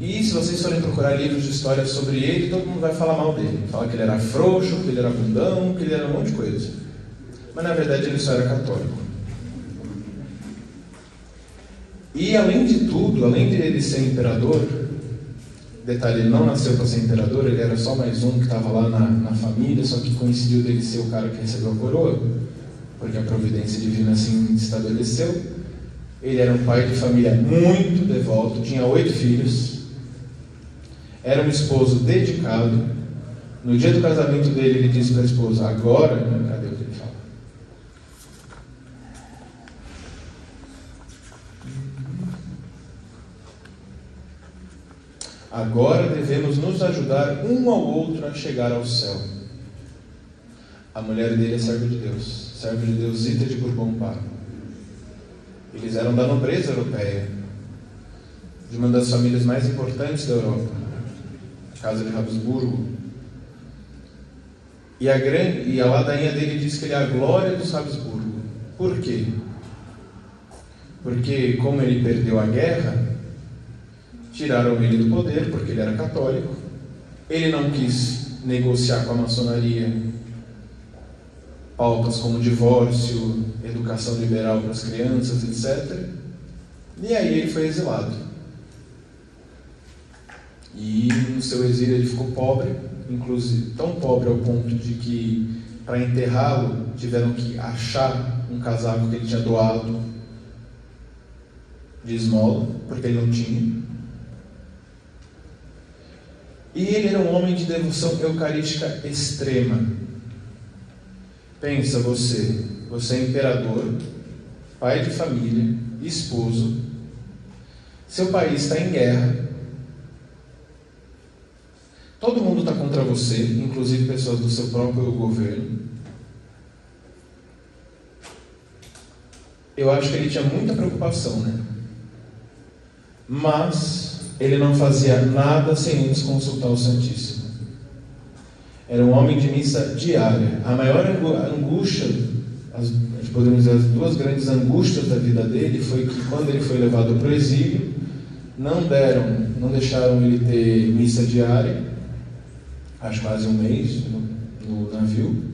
E se vocês forem procurar livros de história sobre ele, todo mundo vai falar mal dele. Fala que ele era frouxo, que ele era bundão, que ele era um monte de coisa. Mas na verdade ele só era católico. E além de tudo, além de ele ser imperador, detalhe, ele não nasceu para ser imperador, ele era só mais um que estava lá na, na família, só que coincidiu dele ser o cara que recebeu a coroa, porque a providência divina assim estabeleceu. Ele era um pai de família muito devoto, tinha oito filhos, era um esposo dedicado. No dia do casamento dele, ele disse para a esposa: Agora, cadê o que ele fala? Agora devemos nos ajudar um ao outro a chegar ao céu. A mulher dele é serva de Deus, serva de Deus Zita de Bourbon Parma. Eles eram da nobreza europeia, de uma das famílias mais importantes da Europa casa de Habsburgo. E a, grande, e a ladainha dele diz que ele é a glória dos Habsburgo. Por quê? Porque, como ele perdeu a guerra, tiraram ele do poder, porque ele era católico. Ele não quis negociar com a maçonaria pautas como divórcio, educação liberal para as crianças, etc. E aí ele foi exilado. E no seu exílio ele ficou pobre, inclusive tão pobre ao ponto de que para enterrá-lo tiveram que achar um casaco que ele tinha doado de esmola, porque ele não tinha. E ele era um homem de devoção eucarística extrema. Pensa você, você é imperador, pai de família, esposo, seu país está em guerra, Todo mundo está contra você, inclusive pessoas do seu próprio governo. Eu acho que ele tinha muita preocupação, né? Mas ele não fazia nada sem antes consultar o Santíssimo. Era um homem de missa diária. A maior angústia, as, podemos dizer, as duas grandes angústias da vida dele foi que quando ele foi levado para o exílio, não deram, não deixaram ele ter missa diária acho quase um mês no, no navio.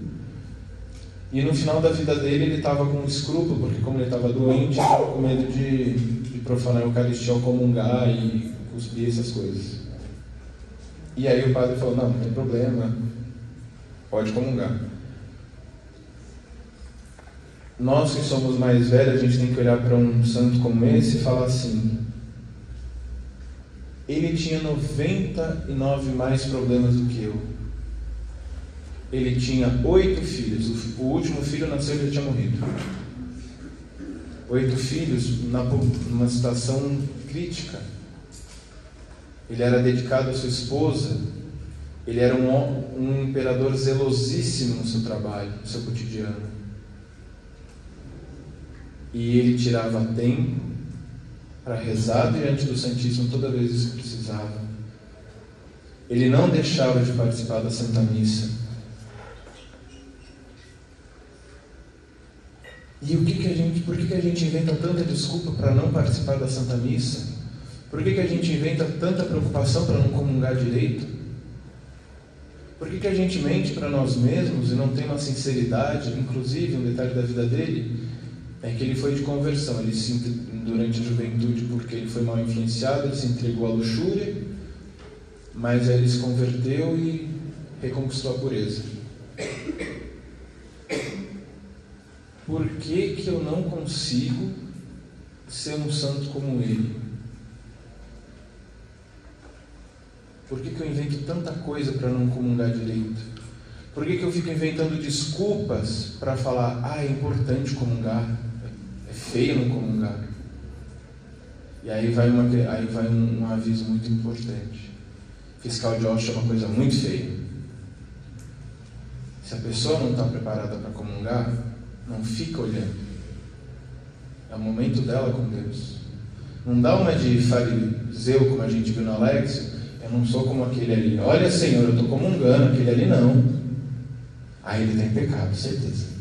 E no final da vida dele ele estava com escrúpulo, porque como ele estava doente, estava com medo de, de profanar a Eucaristia ao comungar e cuspir essas coisas. E aí o padre falou, não, não tem problema, pode comungar. Nós que somos mais velhos, a gente tem que olhar para um santo como esse e falar assim, ele tinha 99 mais problemas do que eu. Ele tinha oito filhos. O último filho nasceu e já tinha morrido. Oito filhos numa situação crítica. Ele era dedicado à sua esposa. Ele era um, um imperador zelosíssimo no seu trabalho, no seu cotidiano. E ele tirava tempo para rezar diante do Santíssimo toda vez que precisava. Ele não deixava de participar da Santa Missa. E o que, que a gente, por que, que a gente inventa tanta desculpa para não participar da Santa Missa? Por que, que a gente inventa tanta preocupação para não comungar direito? Por que, que a gente mente para nós mesmos e não tem uma sinceridade? Inclusive, um detalhe da vida dele é que ele foi de conversão. Ele se durante a juventude porque ele foi mal influenciado, ele se entregou à luxúria, mas aí ele se converteu e reconquistou a pureza. Por que, que eu não consigo ser um santo como ele? Por que, que eu invento tanta coisa para não comungar direito? Por que, que eu fico inventando desculpas para falar, ah, é importante comungar, é feio não comungar? E aí vai, uma, aí vai um, um aviso muito importante. Fiscal de Osh é uma coisa muito feia. Se a pessoa não está preparada para comungar, não fica olhando. É o momento dela com Deus. Não dá uma de fariseu, como a gente viu no Alex. Eu não sou como aquele ali. Olha, Senhor, eu estou comungando, aquele ali não. Aí ele tem pecado, certeza.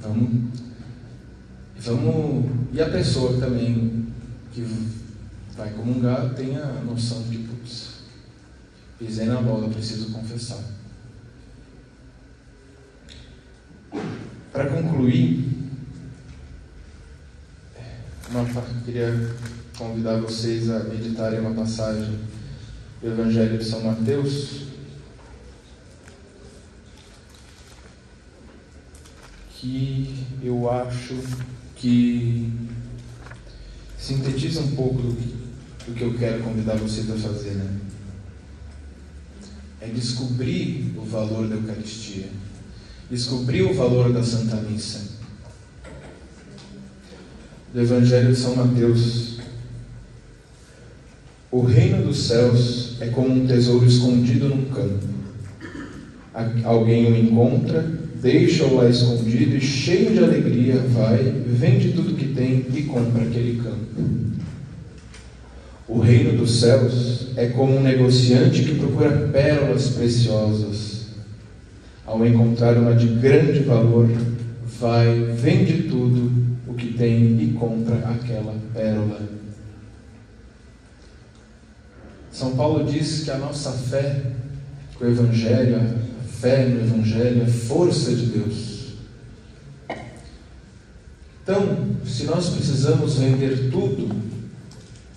Vamos vamos. E a pessoa também que vai comungar tenha a noção de putz, pisei na bola, preciso confessar. Para concluir, uma, queria convidar vocês a meditarem uma passagem do Evangelho de São Mateus, que eu acho que sintetiza um pouco do que, do que eu quero convidar vocês a fazer. Né? É descobrir o valor da Eucaristia, descobrir o valor da Santa Missa. Do Evangelho de São Mateus. O reino dos céus é como um tesouro escondido num campo. Alguém o encontra deixa-o lá escondido e, cheio de alegria, vai, vende tudo que tem e compra aquele campo. O reino dos céus é como um negociante que procura pérolas preciosas. Ao encontrar uma de grande valor, vai, vende tudo o que tem e compra aquela pérola. São Paulo diz que a nossa fé, que o Evangelho, fé no Evangelho, a força de Deus. Então, se nós precisamos vender tudo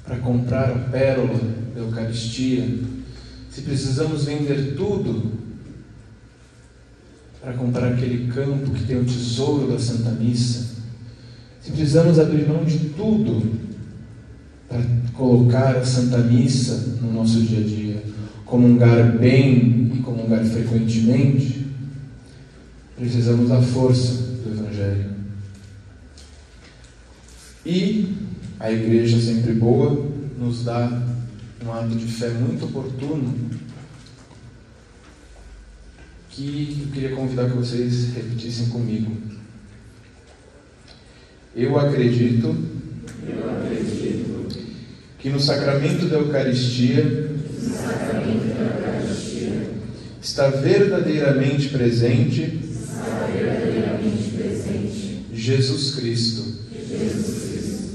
para comprar a pérola da Eucaristia, se precisamos vender tudo para comprar aquele campo que tem o tesouro da Santa Missa, se precisamos abrir mão de tudo para colocar a Santa Missa no nosso dia a dia, comungar bem comungar frequentemente, precisamos da força do Evangelho. E a igreja, sempre boa, nos dá um ato de fé muito oportuno que eu queria convidar que vocês repetissem comigo. Eu acredito, eu acredito que no sacramento da Eucaristia está verdadeiramente presente, está verdadeiramente presente Jesus Cristo. Jesus Cristo,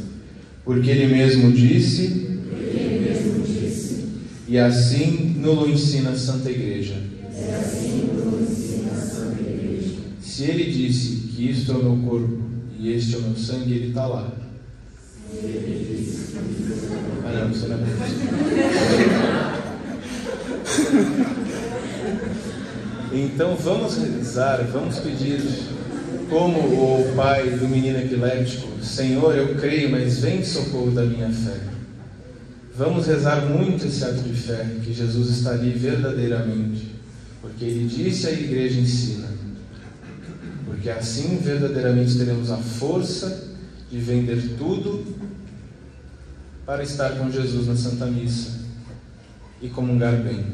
Porque Ele mesmo disse, Ele mesmo disse, e assim nos ensina a Santa Igreja. a Santa Igreja. Se Ele disse que isto é o meu corpo e este é o meu sangue, Ele está lá. Ah, não, isso não é Então vamos rezar, vamos pedir, como o pai do menino epiléptico: Senhor, eu creio, mas vem em socorro da minha fé. Vamos rezar muito esse ato de fé, que Jesus está ali verdadeiramente, porque Ele disse a igreja ensina. Porque assim verdadeiramente teremos a força de vender tudo para estar com Jesus na Santa Missa e comungar bem.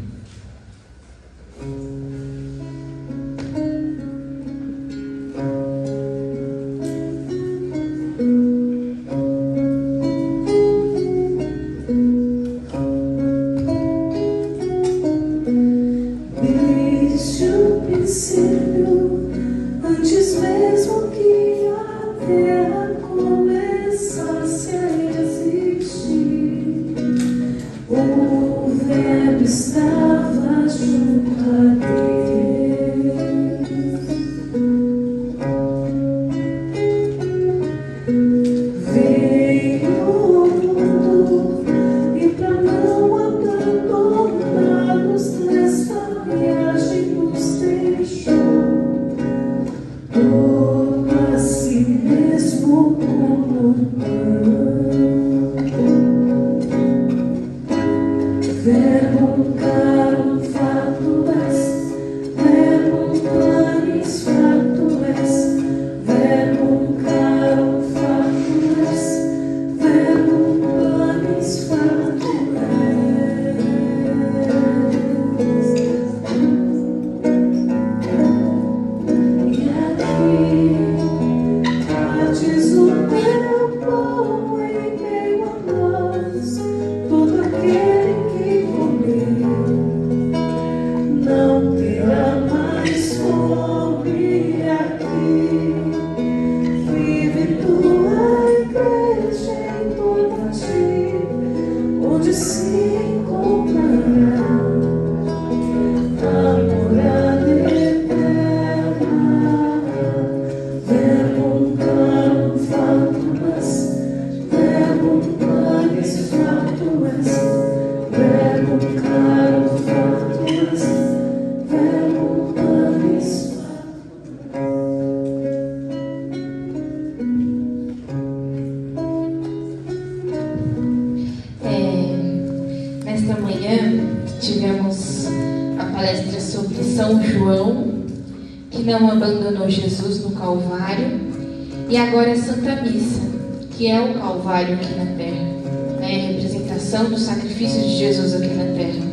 Calvário aqui na Terra, né? representação do sacrifício de Jesus aqui na Terra.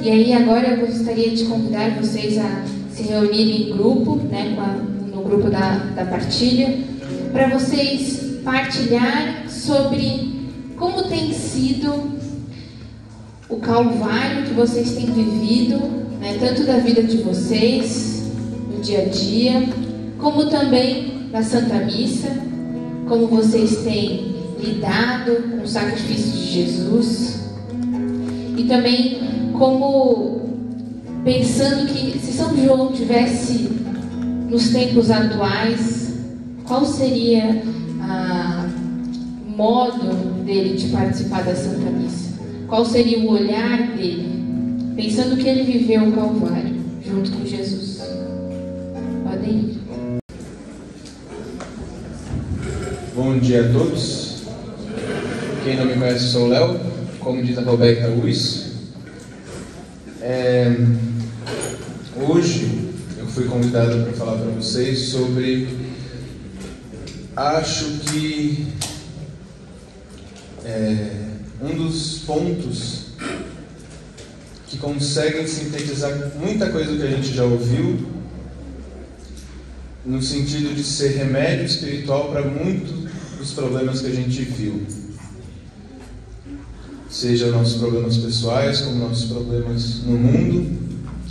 E aí agora eu gostaria de convidar vocês a se reunirem em grupo, né, a, no grupo da, da partilha, para vocês partilhar sobre como tem sido o calvário que vocês têm vivido, né, tanto da vida de vocês, no dia a dia, como também na Santa Missa, como vocês têm lidado com o sacrifício de Jesus, e também como pensando que se São João tivesse nos tempos atuais, qual seria o modo dele de participar da Santa Missa? Qual seria o olhar dele, pensando que ele viveu o Calvário junto com Jesus? Podem ir. Bom dia a todos. Quem não me conhece, sou o Léo, como diz a Roberta Luiz. É, hoje eu fui convidado para falar para vocês sobre. Acho que é, um dos pontos que conseguem sintetizar muita coisa que a gente já ouviu, no sentido de ser remédio espiritual para muitos dos problemas que a gente viu seja nossos problemas pessoais, como nossos problemas no mundo,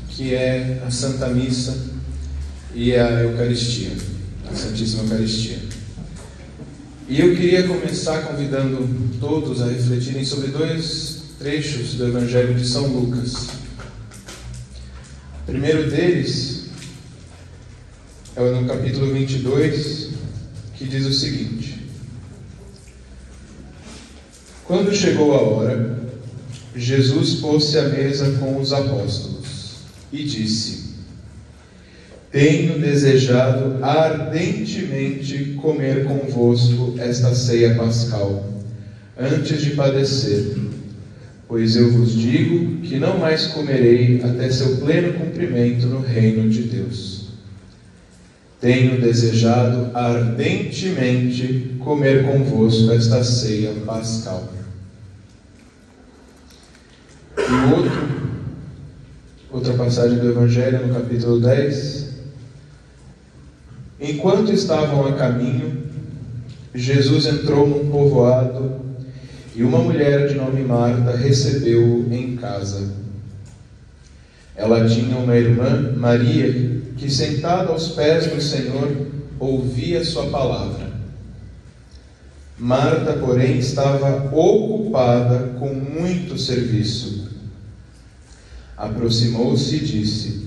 que é a Santa Missa e a Eucaristia, a Santíssima Eucaristia. E eu queria começar convidando todos a refletirem sobre dois trechos do Evangelho de São Lucas. O primeiro deles é no capítulo 22, que diz o seguinte: quando chegou a hora, Jesus pôs-se à mesa com os apóstolos e disse: Tenho desejado ardentemente comer convosco esta ceia pascal, antes de padecer. Pois eu vos digo que não mais comerei até seu pleno cumprimento no reino de Deus. Tenho desejado ardentemente comer convosco esta ceia pascal. E outro, outra passagem do Evangelho, no capítulo 10. Enquanto estavam a caminho, Jesus entrou num povoado e uma mulher de nome Marta recebeu-o em casa. Ela tinha uma irmã, Maria, que sentada aos pés do Senhor ouvia sua palavra. Marta, porém, estava ocupada com muito serviço. Aproximou-se e disse: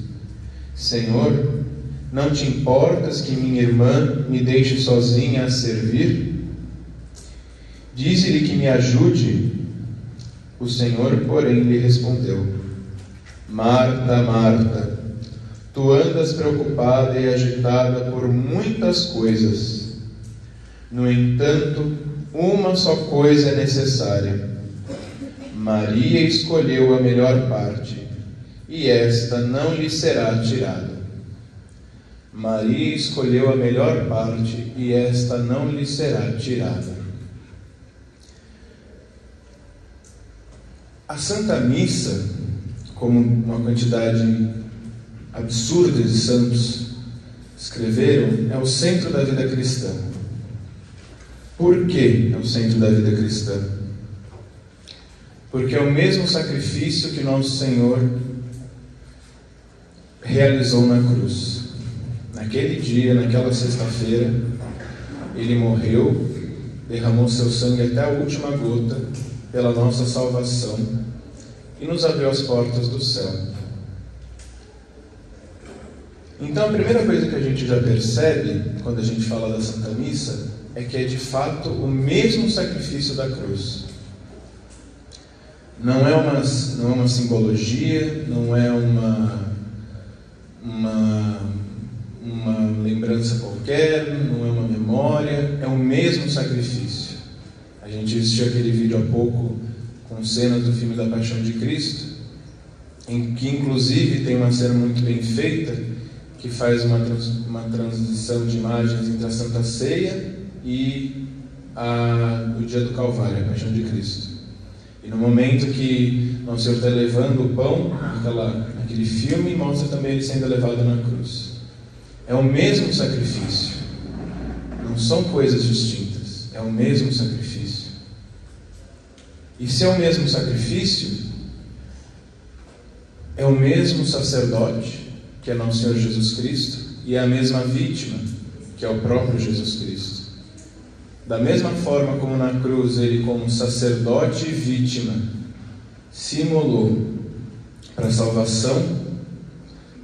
Senhor, não te importas que minha irmã me deixe sozinha a servir? Dize-lhe que me ajude. O Senhor, porém, lhe respondeu: Marta, Marta, tu andas preocupada e agitada por muitas coisas. No entanto, uma só coisa é necessária. Maria escolheu a melhor parte e esta não lhe será tirada. Maria escolheu a melhor parte, e esta não lhe será tirada. A Santa Missa, como uma quantidade absurda de santos escreveram, é o centro da vida cristã. Por que é o centro da vida cristã? Porque é o mesmo sacrifício que nosso Senhor realizou na cruz. Naquele dia, naquela sexta-feira, ele morreu, derramou seu sangue até a última gota pela nossa salvação e nos abriu as portas do céu. Então, a primeira coisa que a gente já percebe quando a gente fala da Santa Missa é que é de fato o mesmo sacrifício da cruz. Não é uma, não é uma simbologia, não é uma uma, uma lembrança qualquer, não é uma memória, é o mesmo sacrifício. A gente assistiu aquele vídeo há pouco com cenas do filme da Paixão de Cristo em que inclusive tem uma cena muito bem feita, que faz uma, trans, uma transição de imagens entre a Santa Ceia e a, o dia do Calvário, a Paixão de Cristo. E no momento que Nosso Senhor está levando o pão, aquela, aquele filme mostra também ele sendo levado na cruz. É o mesmo sacrifício, não são coisas distintas, é o mesmo sacrifício. E se é o mesmo sacrifício, é o mesmo sacerdote, que é nosso Senhor Jesus Cristo, e é a mesma vítima, que é o próprio Jesus Cristo. Da mesma forma como na cruz ele, como sacerdote e vítima, se imolou para a salvação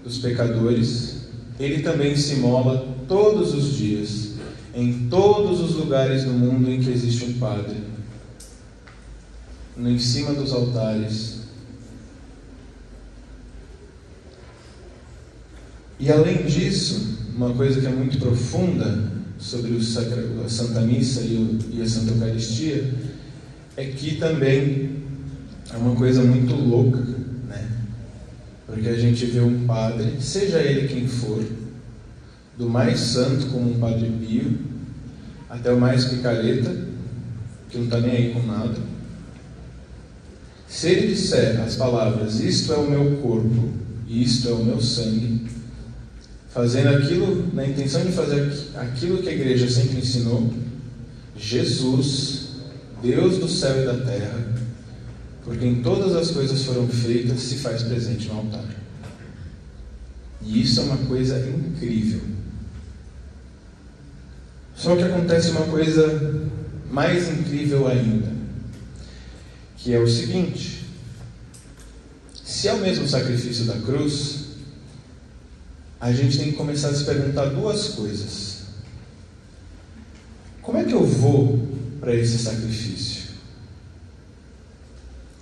dos pecadores, ele também se imola todos os dias, em todos os lugares do mundo em que existe um padre, no em cima dos altares. E além disso, uma coisa que é muito profunda sobre o sacra, a Santa Missa e, o, e a Santa Eucaristia é que também é uma coisa muito louca? Porque a gente vê um padre, seja ele quem for, do mais santo como um Padre Pio, até o mais picareta, que não está nem aí com nada. Se ele disser as palavras, isto é o meu corpo e isto é o meu sangue, fazendo aquilo, na intenção de fazer aquilo que a igreja sempre ensinou, Jesus, Deus do céu e da terra, por quem todas as coisas foram feitas, se faz presente no altar. E isso é uma coisa incrível. Só que acontece uma coisa mais incrível ainda, que é o seguinte: se é o mesmo sacrifício da cruz, a gente tem que começar a se perguntar duas coisas. Como é que eu vou para esse sacrifício?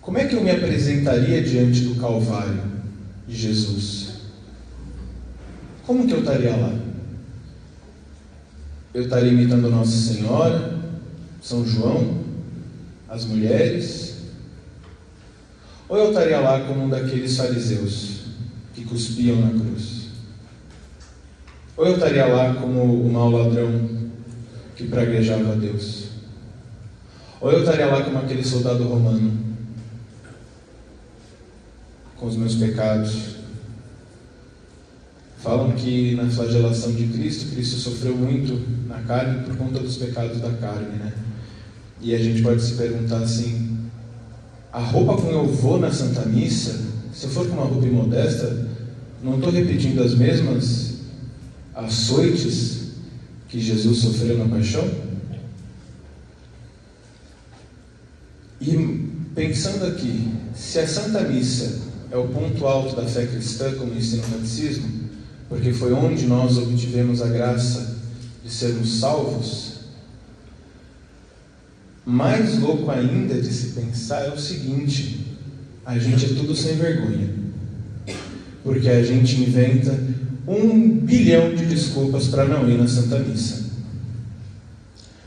Como é que eu me apresentaria diante do Calvário de Jesus? Como que eu estaria lá? Eu estaria imitando Nossa Senhora, São João, as mulheres? Ou eu estaria lá como um daqueles fariseus que cuspiam na cruz? Ou eu estaria lá como o mau ladrão que praguejava a Deus? Ou eu estaria lá como aquele soldado romano, com os meus pecados? Falam que na flagelação de Cristo, Cristo sofreu muito na carne por conta dos pecados da carne, né? E a gente pode se perguntar assim: a roupa com eu vou na Santa Missa, se eu for com uma roupa imodesta, não estou repetindo as mesmas açoites que Jesus sofreu na paixão? E pensando aqui, se a Santa Missa é o ponto alto da fé cristã, como ensina o catecismo, porque foi onde nós obtivemos a graça de sermos salvos, mais louco ainda de se pensar é o seguinte: a gente é tudo sem vergonha, porque a gente inventa um bilhão de desculpas para não ir na Santa Missa.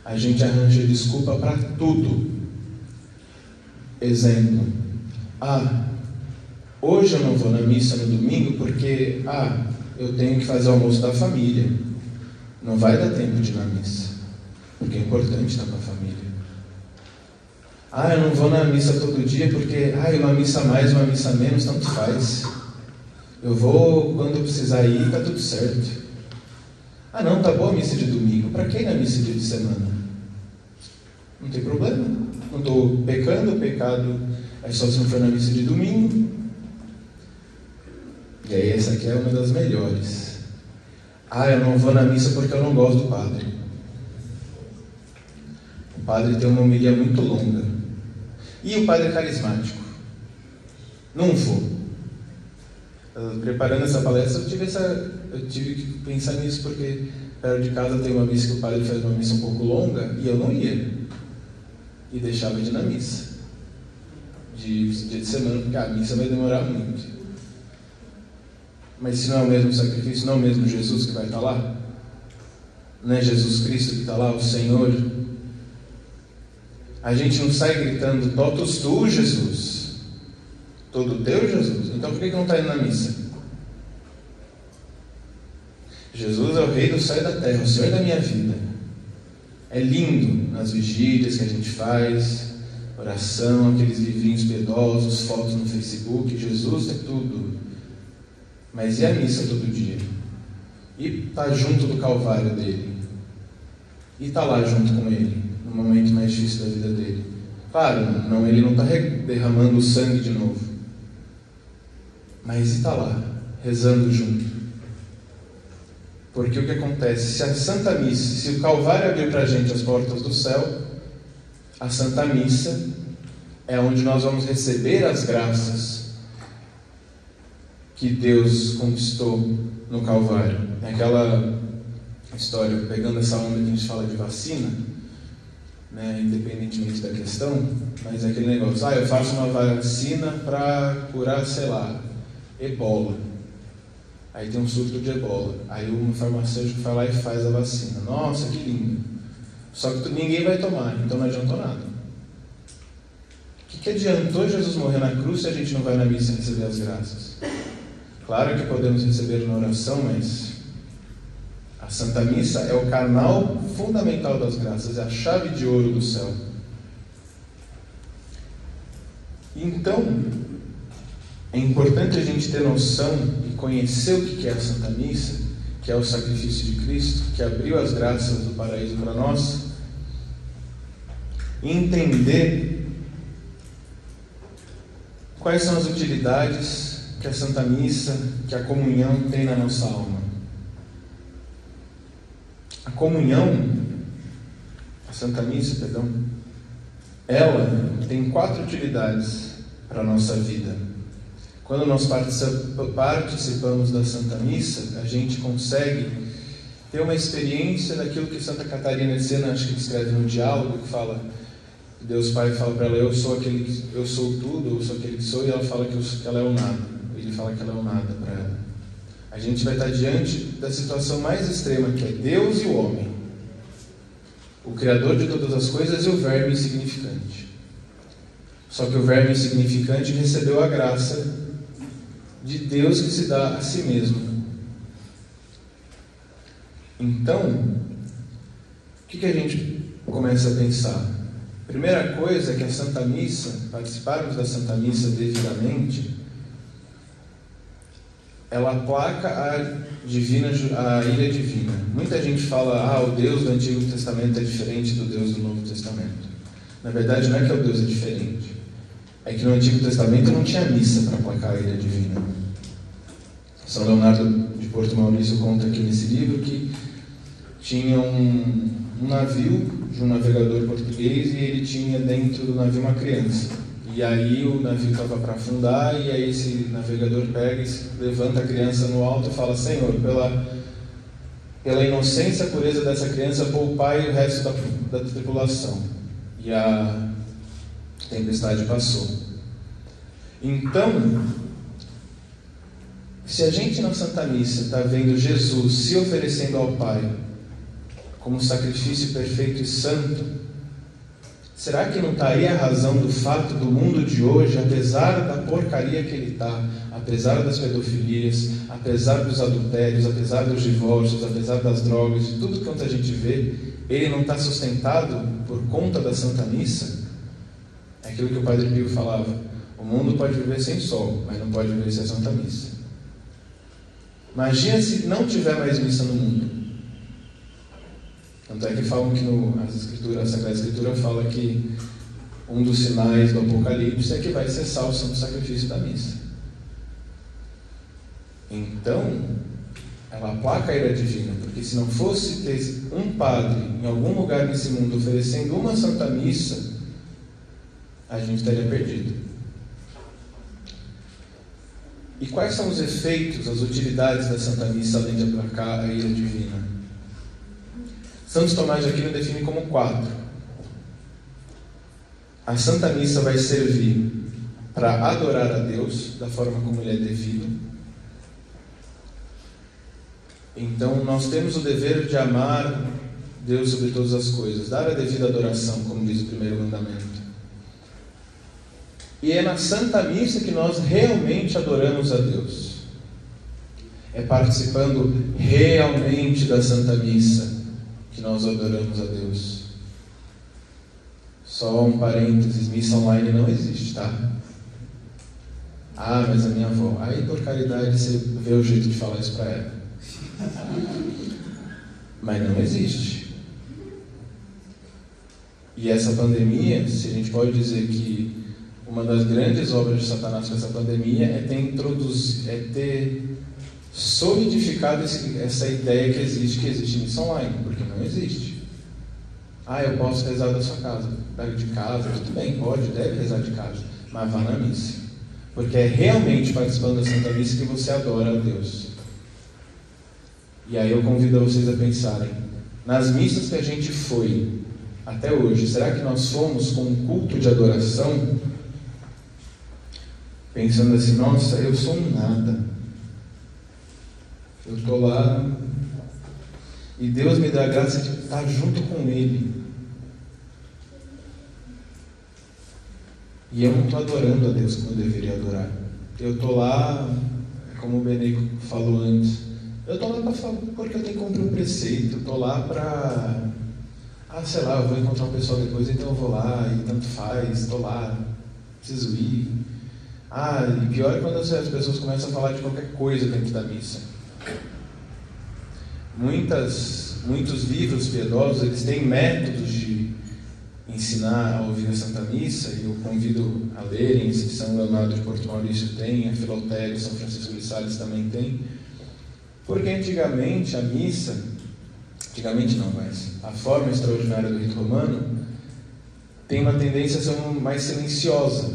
A gente arranja desculpa para tudo. Exemplo: ah, hoje eu não vou na missa no domingo porque, ah, eu tenho que fazer almoço da família. Não vai dar tempo de ir na missa, porque é importante estar com a família. Ah, eu não vou na missa todo dia porque, ah, uma missa mais, uma missa menos, tanto faz. Eu vou quando eu precisar ir, tá tudo certo. Ah, não, tá boa a missa de domingo. Para quem na missa de semana? Não tem problema. Não estou pecando, o pecado é só se não for na missa de domingo. E aí, essa aqui é uma das melhores. Ah, eu não vou na missa porque eu não gosto do padre. O padre tem uma homilia muito longa. E o padre é carismático? Não vou. Preparando essa palestra, eu tive, essa, eu tive que pensar nisso, porque perto de casa tem uma missa que o padre faz uma missa um pouco longa e eu não ia. E deixava de ir na missa. De dia de semana, porque a missa vai demorar muito. Mas se não é o mesmo sacrifício, não é o mesmo Jesus que vai estar lá? Não é Jesus Cristo que está lá, o Senhor? A gente não sai gritando, totus tu, Jesus. Todo teu, Jesus? Então por que não está indo na missa? Jesus é o Rei do e da terra, o Senhor da minha vida. É lindo nas vigílias que a gente faz, oração, aqueles livrinhos piedosos, fotos no Facebook. Jesus é tudo. Mas e a missa todo dia? E tá junto do Calvário dele? E tá lá junto com ele, no momento mais difícil da vida dele? Claro, não, ele não está derramando o sangue de novo. Mas está lá, rezando junto. Porque o que acontece? Se a Santa Missa, se o Calvário abrir para a gente as portas do céu, a Santa Missa é onde nós vamos receber as graças que Deus conquistou no Calvário. Aquela história, pegando essa onda que a gente fala de vacina, né, independentemente da questão, mas aquele negócio, ah, eu faço uma vacina para curar, sei lá, ebola. Aí tem um surto de ebola. Aí o farmacêutico vai lá e faz a vacina. Nossa, que lindo. Só que ninguém vai tomar, então não adiantou nada. O que, que adiantou Jesus morrer na cruz se a gente não vai na missa receber as graças? Claro que podemos receber na oração, mas a Santa Missa é o canal fundamental das graças, é a chave de ouro do céu. Então, é importante a gente ter noção e conhecer o que é a Santa Missa, que é o sacrifício de Cristo, que abriu as graças do paraíso para nós, e entender quais são as utilidades que a Santa Missa, que a comunhão tem na nossa alma. A comunhão, a Santa Missa, perdão, ela tem quatro utilidades para a nossa vida. Quando nós participamos da Santa Missa, a gente consegue ter uma experiência daquilo que Santa Catarina de Sena, acho que escreve no diálogo, que fala Deus Pai fala para ela, eu sou aquele que, eu sou tudo, eu sou aquele que sou, e ela fala que, eu, que ela é o nada. Ele fala que ela é o nada para ela. A gente vai estar diante da situação mais extrema, que é Deus e o homem. O Criador de todas as coisas e o Verbo insignificante. Só que o Verbo insignificante recebeu a graça de Deus que se dá a si mesmo. Então, o que, que a gente começa a pensar? Primeira coisa é que a Santa Missa, participarmos da Santa Missa devidamente, ela aplaca a divina, a ilha divina. Muita gente fala, ah, o Deus do Antigo Testamento é diferente do Deus do Novo Testamento. Na verdade, não é que o Deus é diferente. É que no Antigo Testamento não tinha missa para aplacar a ilha divina. São Leonardo de Porto Maurício conta aqui nesse livro que tinha um, um navio de um navegador português e ele tinha dentro do navio uma criança. E aí o navio estava para afundar e aí esse navegador pega e levanta a criança no alto e fala: Senhor, pela, pela inocência e pureza dessa criança, poupai o resto da, da tripulação. E a tempestade passou. Então, se a gente na Santa Missa está vendo Jesus se oferecendo ao Pai como sacrifício perfeito e santo, será que não está aí a razão do fato do mundo de hoje, apesar da porcaria que ele está, apesar das pedofilias, apesar dos adultérios, apesar dos divórcios, apesar das drogas, de tudo quanto a gente vê, ele não está sustentado por conta da Santa Missa? É aquilo que o Padre Pio falava: o mundo pode viver sem sol, mas não pode viver sem a Santa Missa. Imagina se não tiver mais missa no mundo. Tanto é que falam que no, as escrituras, a Sagrada Escritura fala que um dos sinais do Apocalipse é que vai cessar o santo sacrifício da missa. Então, ela aplaca a ira divina, porque se não fosse ter um padre em algum lugar nesse mundo oferecendo uma santa missa, a gente estaria perdido. E quais são os efeitos, as utilidades da Santa Missa, além de aplacar a ira divina? Santos Tomás de Aquino define como quatro. A Santa Missa vai servir para adorar a Deus da forma como ele é devido. Então, nós temos o dever de amar Deus sobre todas as coisas, dar a devida adoração, como diz o primeiro mandamento. E é na Santa Missa que nós realmente adoramos a Deus. É participando realmente da Santa Missa que nós adoramos a Deus. Só um parênteses: missa online não existe, tá? Ah, mas a minha avó. Aí, por caridade, você vê o jeito de falar isso para ela. Mas não existe. E essa pandemia, se a gente pode dizer que uma das grandes obras de Satanás com essa pandemia é ter introduzido, é ter solidificado esse, essa ideia que existe, que existe missa online, porque não existe. Ah, eu posso rezar da sua casa, de casa, tudo bem, pode, deve rezar de casa, mas vá na missa. Porque é realmente participando da Santa Missa que você adora a Deus. E aí eu convido vocês a pensarem, nas missas que a gente foi até hoje, será que nós fomos com um culto de adoração? Pensando assim, nossa, eu sou um nada. Eu estou lá e Deus me dá a graça de estar junto com Ele. E eu não estou adorando a Deus como eu deveria adorar. Eu estou lá, como o Beneco falou antes, eu estou lá para porque eu tenho que cumprir um preceito. Eu estou lá para. Ah, sei lá, eu vou encontrar o pessoal depois, então eu vou lá e tanto faz, estou lá, preciso ir. Ah, e pior é quando as pessoas começam a falar de qualquer coisa dentro da missa. Muitas, muitos livros piedosos, eles têm métodos de ensinar a ouvir a Santa Missa, e eu convido a lerem, São Leonardo de Porto Maurício tem, a Filautério, São Francisco de Sales também tem, porque antigamente a missa, antigamente não, mas a forma extraordinária do rito romano tem uma tendência a ser mais silenciosa.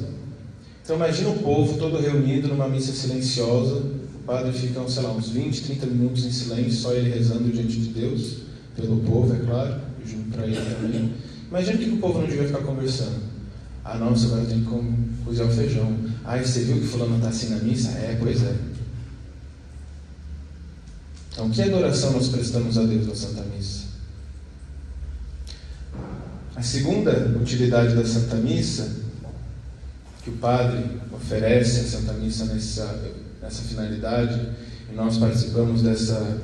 Então imagina o povo todo reunido numa missa silenciosa, padre fica, sei lá, uns 20, 30 minutos em silêncio, só ele rezando diante de Deus, pelo povo, é claro, junto para ele também. Imagina que o povo não devia ficar conversando. Ah, nossa, agora tem que cozinhar o feijão. Ah, você viu que fulano está assim na missa? É, pois é. Então, que adoração nós prestamos a Deus na Santa Missa? A segunda utilidade da Santa Missa, que o Padre oferece à Santa Missa nessa, nessa finalidade, e nós participamos dessa,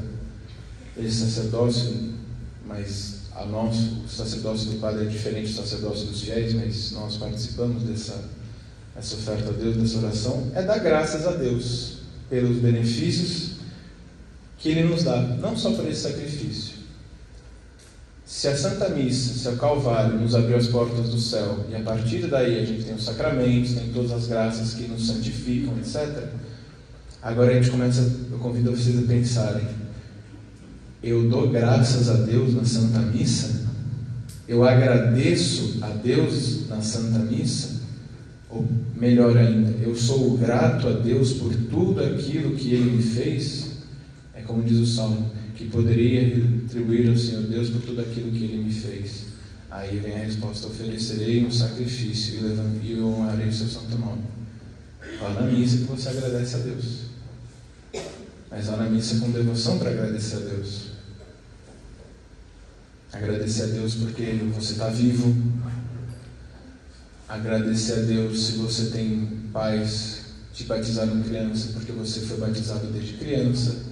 desse sacerdócio, mas a nosso, o sacerdócio do Padre é diferente do sacerdócio dos fiéis, mas nós participamos dessa essa oferta a Deus, dessa oração, é dar graças a Deus pelos benefícios que Ele nos dá, não só por esse sacrifício. Se a Santa Missa, se o Calvário nos abriu as portas do céu, e a partir daí a gente tem os sacramentos, tem todas as graças que nos santificam, etc. Agora a gente começa, eu convido vocês a pensarem: eu dou graças a Deus na Santa Missa? Eu agradeço a Deus na Santa Missa? Ou melhor ainda, eu sou grato a Deus por tudo aquilo que Ele me fez? É como diz o Salmo, que poderia retribuir ao Senhor Deus por tudo aquilo que Ele me fez. Aí vem a resposta: oferecerei um sacrifício e, honrarei o seu santo nome. Vá na missa que você agradece a Deus. Mas vá na missa com devoção para agradecer a Deus. Agradecer a Deus porque você está vivo. Agradecer a Deus se você tem pais te batizaram criança, porque você foi batizado desde criança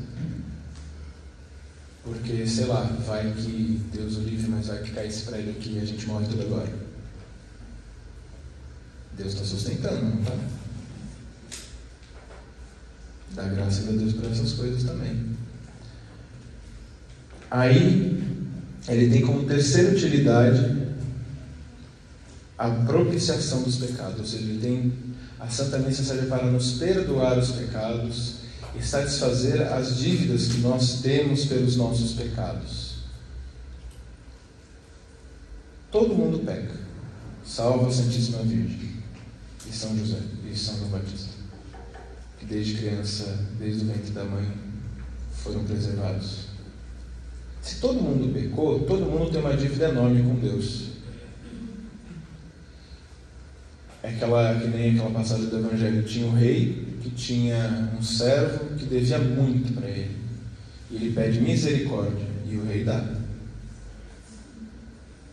porque, sei lá, vai que Deus o livre, mas vai que cai esse prédio aqui e a gente morre tudo agora. Deus está sustentando, não está? Dá graças a Deus por essas coisas também. Aí, ele tem como terceira utilidade a propiciação dos pecados. Ou seja, ele tem a Santa Missa serve para nos perdoar os pecados e satisfazer as dívidas que nós temos pelos nossos pecados. Todo mundo peca, salvo a Santíssima Virgem e São José e São João Batista, desde criança, desde o ventre da mãe, foram preservados. Se todo mundo pecou, todo mundo tem uma dívida enorme com Deus. É aquela, que nem aquela passagem do Evangelho, tinha o rei que tinha um servo que devia muito para ele. E ele pede misericórdia e o rei dá.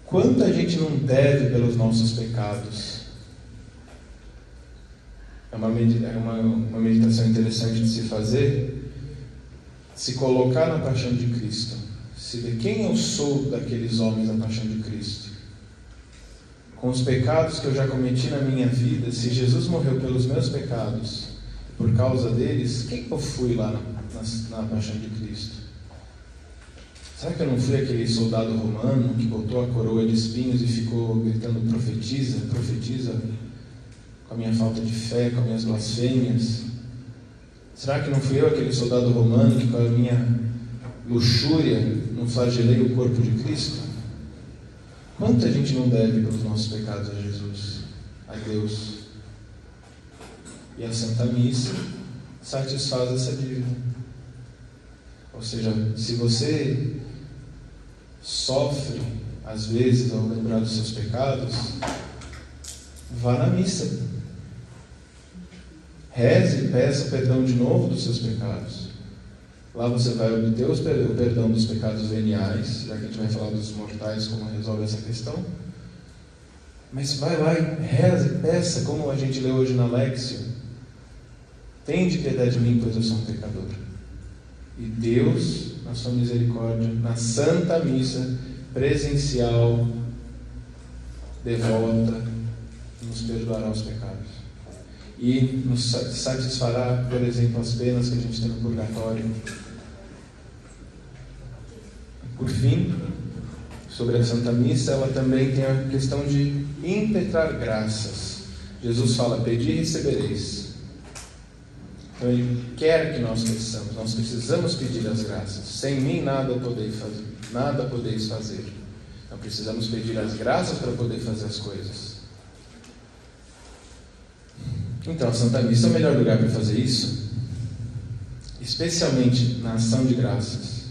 Quanta gente não deve pelos nossos pecados? É uma, é uma, uma meditação interessante de se fazer, se colocar na paixão de Cristo, se ver quem eu sou daqueles homens na paixão de Cristo. Com os pecados que eu já cometi na minha vida, se Jesus morreu pelos meus pecados, por causa deles, quem que eu fui lá na, na, na paixão de Cristo? Será que eu não fui aquele soldado romano que botou a coroa de espinhos e ficou gritando profetiza, profetiza, com a minha falta de fé, com as minhas blasfêmias? Será que não fui eu aquele soldado romano que com a minha luxúria não flagelei o corpo de Cristo? Quanto a gente não deve pelos nossos pecados a Jesus, a Deus? E a Santa Missa satisfaz essa dívida. Ou seja, se você sofre, às vezes, ao lembrar dos seus pecados, vá na missa. Reze e peça perdão de novo dos seus pecados. Lá você vai obter o perdão dos pecados veniais, já que a gente vai falar dos mortais, como resolve essa questão. Mas vai lá e reze e peça, como a gente lê hoje na Lexio. Tende piedade de mim, pois eu sou um pecador. E Deus, na sua misericórdia, na Santa Missa presencial, devota, nos perdoará os pecados. E nos sa- satisfará, por exemplo, as penas que a gente tem no purgatório. Por fim, sobre a Santa Missa, ela também tem a questão de impetrar graças. Jesus fala: Pedi e recebereis. Então ele quer que nós peçamos, nós precisamos pedir as graças. Sem mim nada podeis fazer, nada podeis fazer. Então precisamos pedir as graças para poder fazer as coisas. Então Santa Missa é o melhor lugar para fazer isso, especialmente na ação de graças.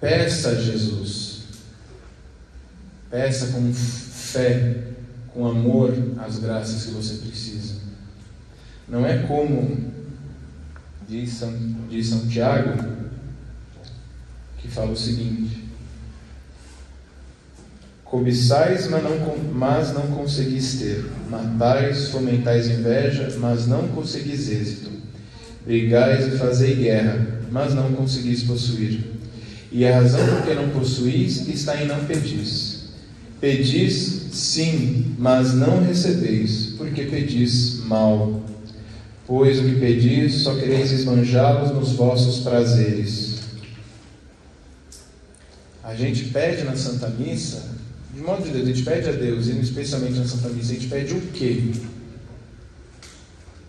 Peça a Jesus, peça com fé, com amor as graças que você precisa. Não é como diz São, diz São Tiago, que fala o seguinte: Cobiçais, mas não, mas não conseguis ter, matais, fomentais inveja, mas não conseguis êxito, brigais e fazei guerra, mas não conseguis possuir. E a razão por que não possuís está em não pedis. Pedis, sim, mas não recebeis, porque pedis mal. Pois o que pedis, só quereis esbanjá-los nos vossos prazeres. A gente pede na Santa Missa, de modo de Deus, a gente pede a Deus, e especialmente na Santa Missa, a gente pede o quê?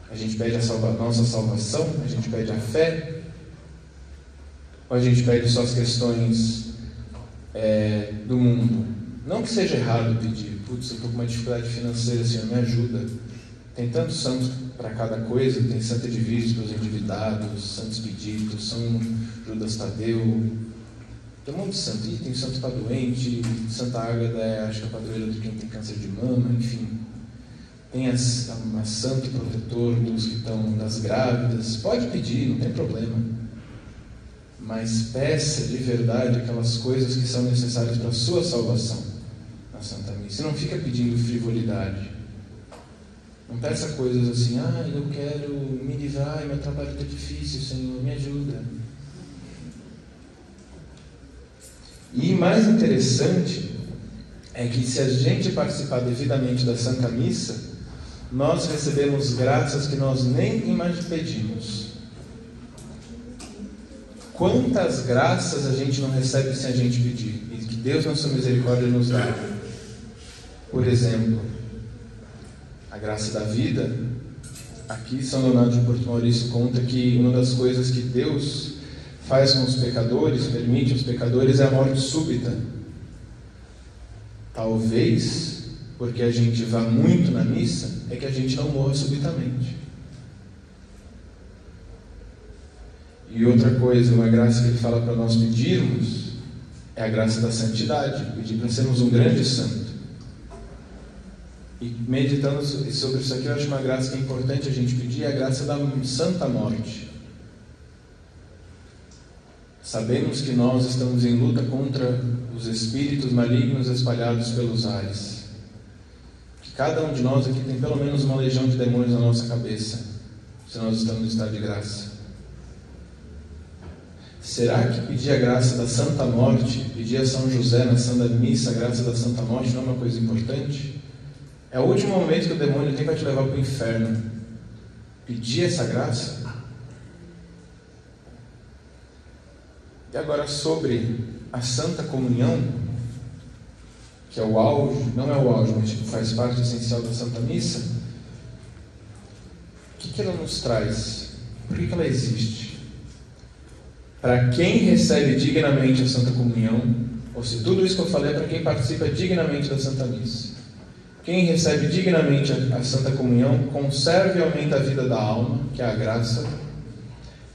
A gente pede a salva, nossa salvação? A gente pede a fé? Ou a gente pede só as questões é, do mundo? Não que seja errado pedir, putz, eu estou com uma dificuldade financeira, Senhor, me ajuda. Tem tantos santos para cada coisa, tem Santa Divisa para os endividados, Santos Pedidos, São Judas Tadeu, tem um monte de santo. E tem santo para doente, Santa Ágata é, acho que a padroeira de quem tem câncer de mama, enfim. Tem as, a, a santo protetor dos que estão das grávidas. Pode pedir, não tem problema. Mas peça de verdade aquelas coisas que são necessárias para a sua salvação na Santa Missa. Não fica pedindo frivolidade. Não peça coisas assim, ah, eu quero me livrar, meu trabalho está difícil, Senhor, me ajuda. E mais interessante é que se a gente participar devidamente da Santa Missa, nós recebemos graças que nós nem imaginamos pedimos. Quantas graças a gente não recebe sem a gente pedir? E que Deus, na sua misericórdia, nos dá. Por exemplo, a graça da vida. Aqui, São Leonardo de Porto Maurício conta que uma das coisas que Deus faz com os pecadores, permite aos pecadores, é a morte súbita. Talvez, porque a gente vá muito na missa, é que a gente não morra subitamente. E outra coisa, uma graça que ele fala para nós pedirmos, é a graça da santidade, pedir para sermos um grande santo. E meditando sobre isso aqui, eu acho uma graça que é importante a gente pedir, é a graça da santa morte. Sabemos que nós estamos em luta contra os espíritos malignos espalhados pelos ares. Que cada um de nós aqui tem pelo menos uma legião de demônios na nossa cabeça. se nós estamos no estado de graça? Será que pedir a graça da Santa Morte, pedir a São José na Santa Missa a graça da Santa Morte não é uma coisa importante? É o último momento que o demônio tem para te levar para o inferno. Pedir essa graça? E agora sobre a Santa Comunhão, que é o auge, não é o auge, mas tipo, faz parte essencial da Santa Missa, o que, que ela nos traz? Por que, que ela existe? Para quem recebe dignamente a Santa Comunhão, ou se tudo isso que eu falei é para quem participa dignamente da Santa Missa. Quem recebe dignamente a Santa Comunhão, conserva e aumenta a vida da alma, que é a graça,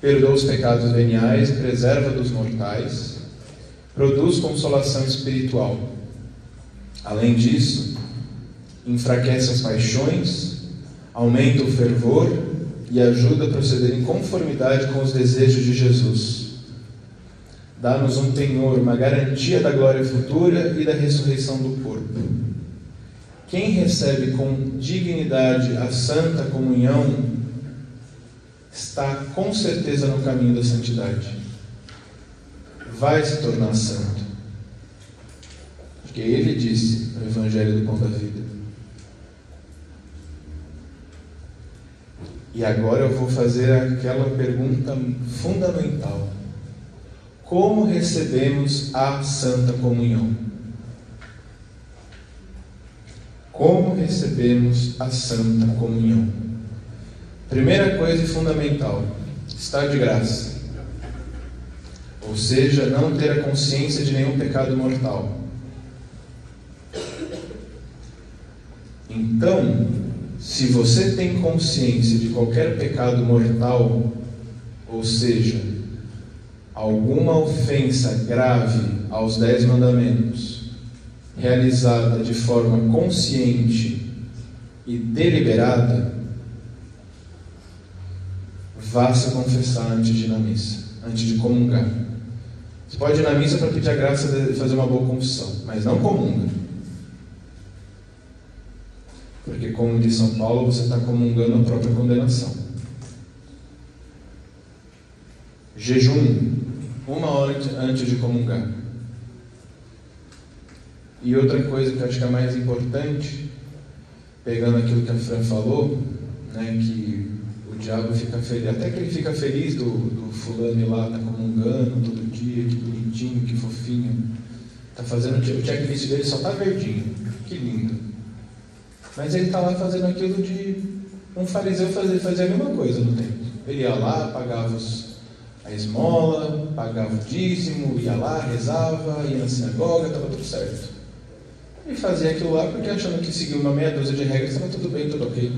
perdoa os pecados veniais, preserva dos mortais, produz consolação espiritual. Além disso, enfraquece as paixões, aumenta o fervor e ajuda a proceder em conformidade com os desejos de Jesus. Dá-nos um penhor, uma garantia da glória futura e da ressurreição do corpo. Quem recebe com dignidade a santa comunhão está com certeza no caminho da santidade. Vai se tornar santo. Porque ele disse no Evangelho do Pão da Vida. E agora eu vou fazer aquela pergunta fundamental: Como recebemos a Santa Comunhão? Como recebemos a Santa Comunhão? Primeira coisa e fundamental: estar de graça. Ou seja, não ter a consciência de nenhum pecado mortal. Então, se você tem consciência de qualquer pecado mortal, ou seja, alguma ofensa grave aos Dez Mandamentos, realizada de forma consciente e deliberada, vá se confessar antes de ir na missa, antes de comungar. Você pode ir na missa para pedir a graça de fazer uma boa confissão, mas não comunga. Porque, como diz São Paulo, você está comungando a própria condenação. Jejum, uma hora antes de comungar. E outra coisa que eu acho que é mais importante, pegando aquilo que a Fran falou, né, que o diabo fica feliz, até que ele fica feliz do, do fulano lá, tá comungando todo dia, que bonitinho, que fofinho. Tá fazendo o checklist dele só tá verdinho. Que lindo. Mas ele está lá fazendo aquilo de um fariseu fazer, fazer a mesma coisa no templo. Ele ia lá, pagava os, a esmola, pagava o dízimo, ia lá, rezava, ia na sinagoga, estava tudo certo. E fazia aquilo lá porque achando que seguia uma meia dúzia de regras, estava tudo bem, tudo ok.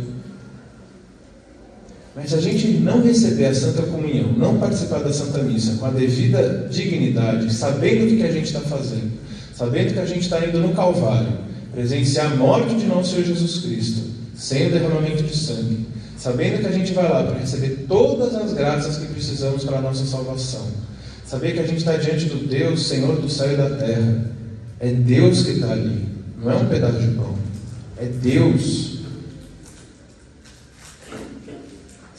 Mas se a gente não receber a Santa Comunhão, não participar da Santa Missa com a devida dignidade, sabendo o que, a gente está fazendo, sabendo que a gente está indo no Calvário, presenciar a morte de nosso Senhor Jesus Cristo, sem o derramamento de sangue, sabendo que a gente vai lá para receber todas as graças que precisamos para a nossa salvação, saber que a gente está diante do Deus, Senhor do céu e da terra, é Deus que está ali, não é um pedaço de pão, é Deus.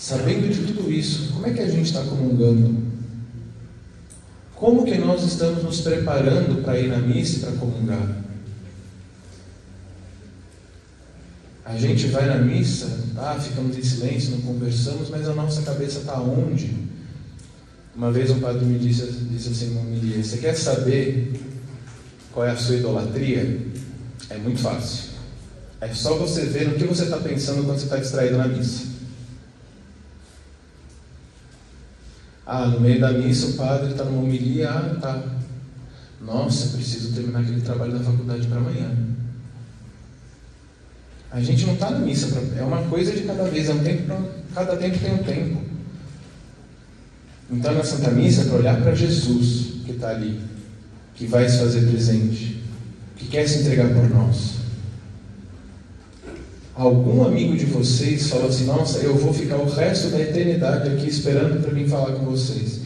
Sabendo de tudo isso, como é que a gente está comungando? Como que nós estamos nos preparando para ir na missa e para comungar? A gente vai na missa, tá? ficamos em silêncio, não conversamos, mas a nossa cabeça está onde? Uma vez um padre me disse, disse assim uma homilia, você quer saber qual é a sua idolatria? É muito fácil. É só você ver no que você está pensando quando você está distraído na missa. Ah, no meio da missa o padre está numa homilia, ah, tá. Nossa, preciso terminar aquele trabalho da faculdade para amanhã. A gente não está na missa, pra, é uma coisa de cada vez, é um tempo pra, cada tempo tem um tempo. Então na Santa Missa é para olhar para Jesus que está ali, que vai se fazer presente, que quer se entregar por nós. Algum amigo de vocês falou assim: Nossa, eu vou ficar o resto da eternidade aqui esperando para vir falar com vocês.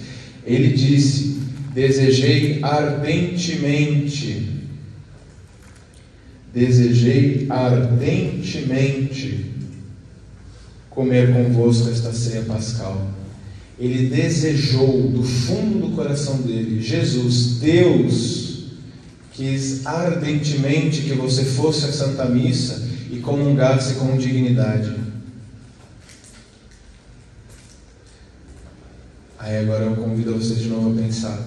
Ele disse: Desejei ardentemente desejei ardentemente comer convosco esta ceia pascal. Ele desejou do fundo do coração dele, Jesus, Deus, quis ardentemente que você fosse à Santa Missa e comungasse com dignidade. Aí agora eu convido você de novo a pensar.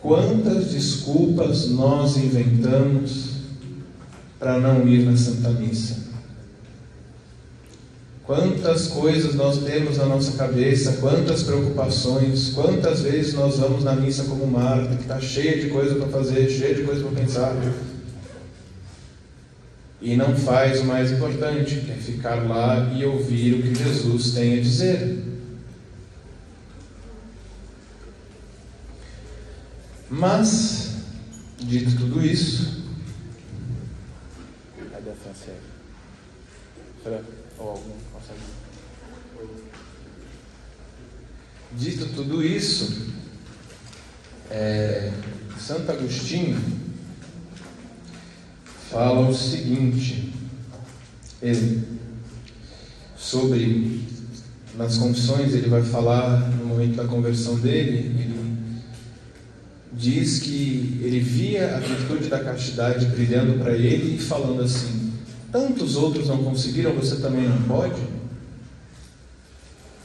Quantas desculpas nós inventamos para não ir na Santa Missa? Quantas coisas nós temos na nossa cabeça, quantas preocupações, quantas vezes nós vamos na missa como Marta, que está cheia de coisa para fazer, cheia de coisa para pensar, e não faz o mais importante, que é ficar lá e ouvir o que Jesus tem a dizer. Mas, dito tudo isso, cadê a Franciele? Fran, ou algum consegue? Dito tudo isso, é, Santo Agostinho fala o seguinte, ele, sobre, nas confissões, ele vai falar no momento da conversão dele, ele diz que ele via a virtude da castidade brilhando para ele e falando assim: tantos outros não conseguiram, você também não pode?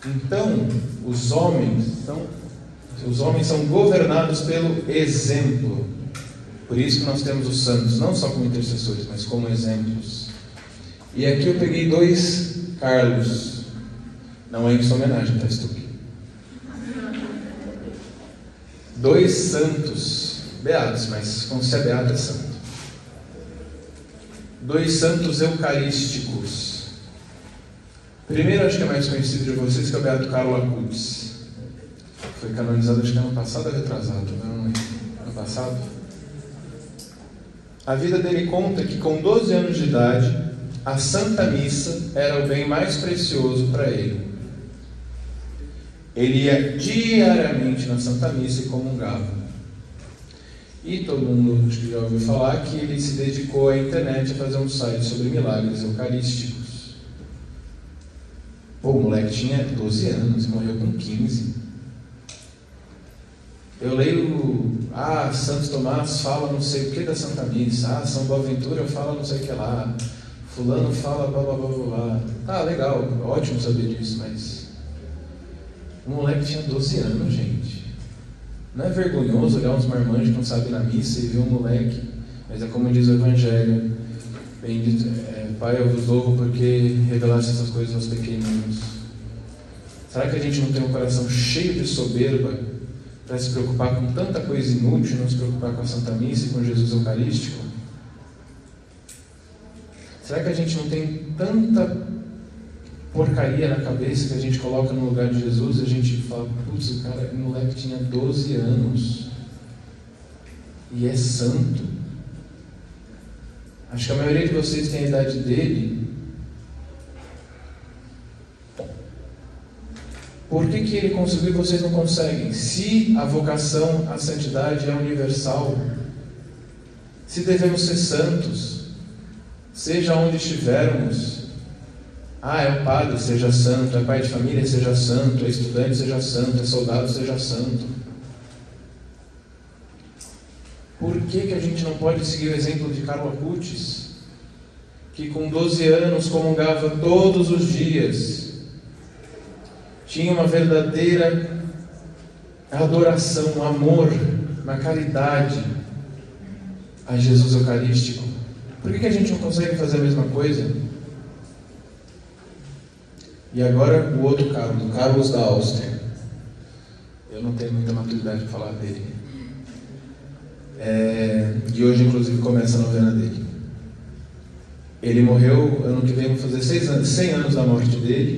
Então, os homens são, os homens são governados pelo exemplo. Por isso que nós temos os santos, não só como intercessores, mas como exemplos. E aqui eu peguei dois Carlos. Não é em sua homenagem, tá, Stuck? dois santos beatos, mas como se é beato é santo. Dois santos eucarísticos. Primeiro, acho que é mais conhecido de vocês, que é o Beato Carlo Acutis. Foi canonizado, acho que ano passado ou retrasado, não lembro. Ano passado? A vida dele conta que com 12 anos de idade, a Santa Missa era o bem mais precioso para ele. Ele ia diariamente na Santa Missa e comungava. E todo mundo acho que já ouviu falar que ele se dedicou à internet a fazer um site sobre milagres eucarísticos. Pô, o moleque tinha 12 anos e morreu com 15. Eu leio, ah, Santo Tomás fala não sei o que da Santa Missa, ah, São Boaventura fala não sei o que lá, Fulano fala blá blá blá blá. Ah, legal, ótimo saber disso, mas o moleque tinha 12 anos, gente. Não é vergonhoso olhar uns marmanjos que não sabem na missa e ver um moleque, mas é como diz o Evangelho: Bendito, é, Pai, eu vos louvo porque revelaste essas coisas aos pequeninos. Será que a gente não tem um coração cheio de soberba para se preocupar com tanta coisa inútil, não se preocupar com a Santa Missa e com Jesus Eucarístico? Será que a gente não tem tanta porcaria na cabeça que a gente coloca no lugar de Jesus e a gente fala, putz, o cara, o moleque tinha 12 anos e é santo. Acho que a maioria de vocês tem a idade dele. Por que, que ele conseguiu e vocês não conseguem? Se a vocação à santidade é universal, se devemos ser santos, seja onde estivermos, ah, é o padre, seja santo, é pai de família, seja santo, é estudante, seja santo, é soldado, seja santo. Por que, que a gente não pode seguir o exemplo de Carlo Acutis, que com 12 anos comungava todos os dias, tinha uma verdadeira adoração, amor na caridade a Jesus Eucarístico? Por que, que a gente não consegue fazer a mesma coisa? E agora o outro Carlos, Carlos da Áustria. Eu não tenho muita maturidade para falar dele. É, e hoje, inclusive, começa a novena dele. Ele morreu ano que vem, vou fazer anos, 100 anos da morte dele.